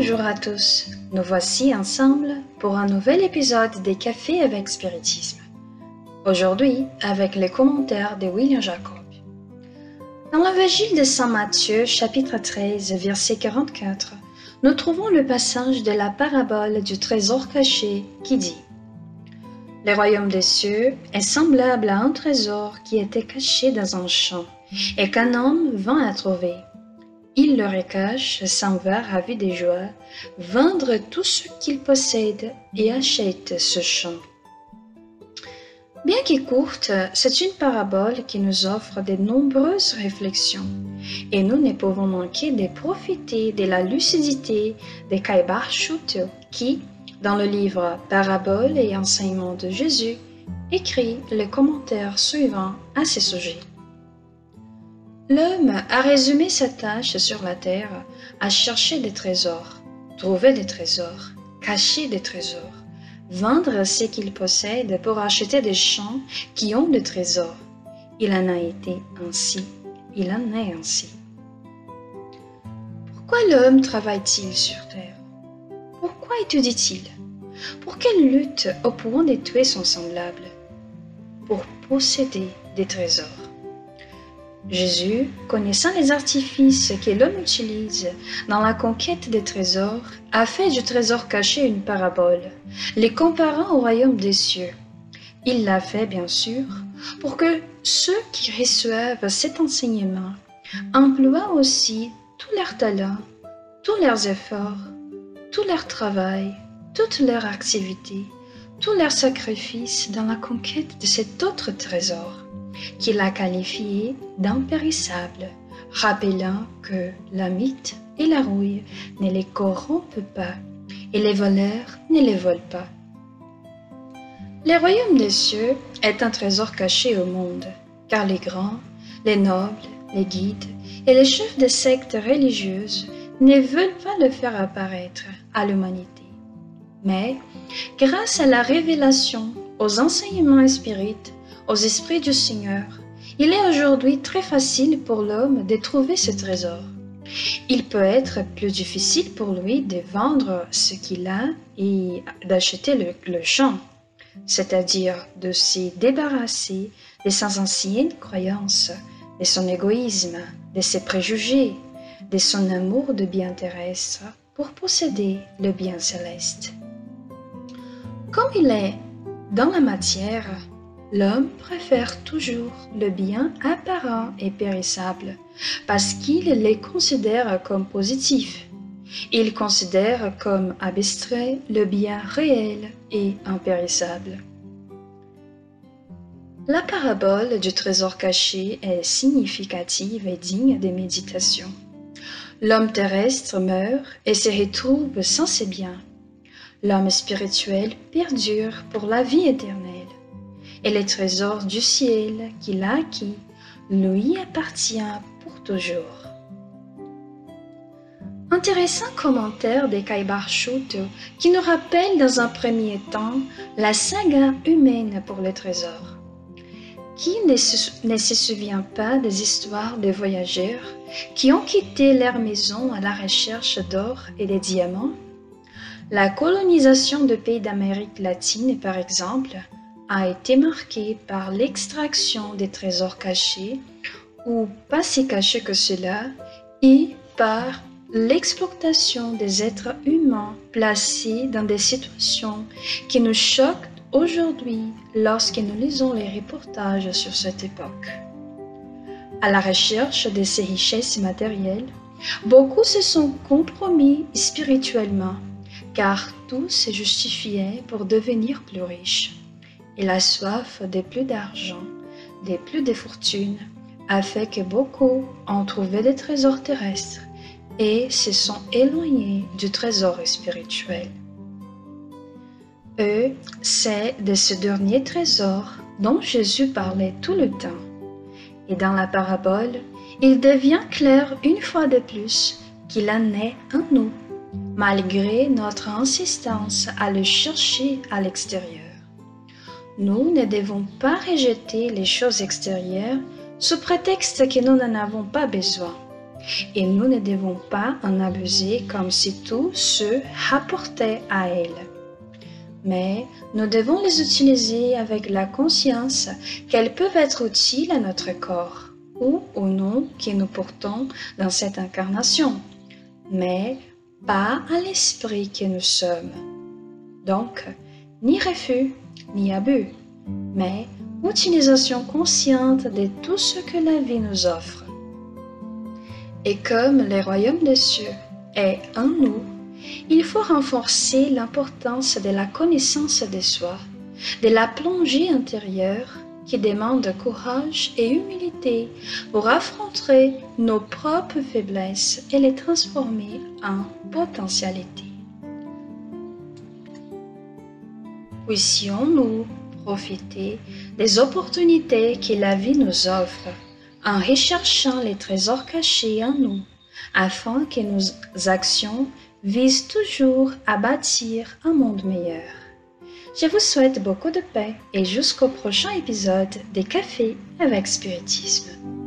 Bonjour à tous, nous voici ensemble pour un nouvel épisode des Cafés avec Spiritisme. Aujourd'hui, avec les commentaires de William Jacob. Dans l'évangile de Saint Matthieu, chapitre 13, verset 44, nous trouvons le passage de la parabole du trésor caché qui dit Le royaume des cieux est semblable à un trésor qui était caché dans un champ et qu'un homme vint à trouver. Il le recache, s'en va ravi des joies, vendre tout ce qu'il possède et achète ce champ. Bien que courte, c'est une parabole qui nous offre de nombreuses réflexions et nous ne pouvons manquer de profiter de la lucidité de Kaibar Schutte qui, dans le livre Paraboles et enseignements de Jésus, écrit le commentaire suivant à ce sujet. L'homme a résumé sa tâche sur la terre à chercher des trésors, trouver des trésors, cacher des trésors, vendre ce qu'il possède pour acheter des champs qui ont des trésors. Il en a été ainsi, il en est ainsi. Pourquoi l'homme travaille-t-il sur terre? Pourquoi étudie-t-il? Pour quelle lutte au point de tuer son semblable? Pour posséder des trésors. Jésus, connaissant les artifices que l'homme utilise dans la conquête des trésors, a fait du trésor caché une parabole, les comparant au royaume des cieux. Il l'a fait, bien sûr, pour que ceux qui reçoivent cet enseignement emploient aussi tous leurs talents, tous leurs efforts, tout leur travail, toute leur activité, tous leurs sacrifices dans la conquête de cet autre trésor qu'il a qualifié d'impérissable, rappelant que la mythe et la rouille ne les corrompent pas et les voleurs ne les volent pas. Le royaume des cieux est un trésor caché au monde, car les grands, les nobles, les guides et les chefs de sectes religieuses ne veulent pas le faire apparaître à l'humanité. Mais, grâce à la révélation, aux enseignements spirites aux esprits du Seigneur, il est aujourd'hui très facile pour l'homme de trouver ce trésor. Il peut être plus difficile pour lui de vendre ce qu'il a et d'acheter le, champ, c'est-à-dire de se débarrasser de ses anciennes croyances, de son égoïsme, de ses préjugés, de son amour de bien terrestre pour posséder le bien céleste. Comme il est dans la matière, L'homme préfère toujours le bien apparent et périssable parce qu'il les considère comme positifs. Il considère comme abstrait le bien réel et impérissable. La parabole du trésor caché est significative et digne des méditations. L'homme terrestre meurt et se retrouve sans ses biens. L'homme spirituel perdure pour la vie éternelle et les trésors du ciel qu'il a acquis lui appartient pour toujours. Intéressant commentaire de Kaibar qui nous rappelle dans un premier temps la saga humaine pour les trésors. Qui ne se, ne se souvient pas des histoires de voyageurs qui ont quitté leur maison à la recherche d'or et de diamants? La colonisation de pays d'Amérique latine, par exemple, a été marqué par l'extraction des trésors cachés, ou pas si cachés que cela, et par l'exploitation des êtres humains placés dans des situations qui nous choquent aujourd'hui lorsque nous lisons les reportages sur cette époque. À la recherche de ces richesses matérielles, beaucoup se sont compromis spirituellement, car tout se justifiait pour devenir plus riches et la soif des plus d'argent, des plus de fortune, a fait que beaucoup ont trouvé des trésors terrestres et se sont éloignés du trésor spirituel. Eux, c'est de ce dernier trésor dont Jésus parlait tout le temps. Et dans la parabole, il devient clair une fois de plus qu'il en est en nous, malgré notre insistance à le chercher à l'extérieur. Nous ne devons pas rejeter les choses extérieures sous prétexte que nous n'en avons pas besoin, et nous ne devons pas en abuser comme si tout se rapportait à elles. Mais nous devons les utiliser avec la conscience qu'elles peuvent être utiles à notre corps ou au nom que nous portons dans cette incarnation, mais pas à l'esprit que nous sommes. Donc, ni refus, ni abus, mais utilisation consciente de tout ce que la vie nous offre. Et comme le royaume des cieux est en nous, il faut renforcer l'importance de la connaissance de soi, de la plongée intérieure qui demande courage et humilité pour affronter nos propres faiblesses et les transformer en potentialités. Puissions-nous profiter des opportunités que la vie nous offre en recherchant les trésors cachés en nous, afin que nos actions visent toujours à bâtir un monde meilleur. Je vous souhaite beaucoup de paix et jusqu'au prochain épisode des Cafés avec Spiritisme.